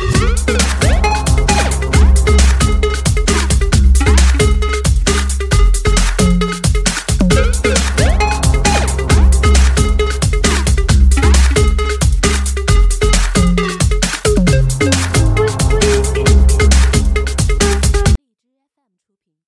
Woo!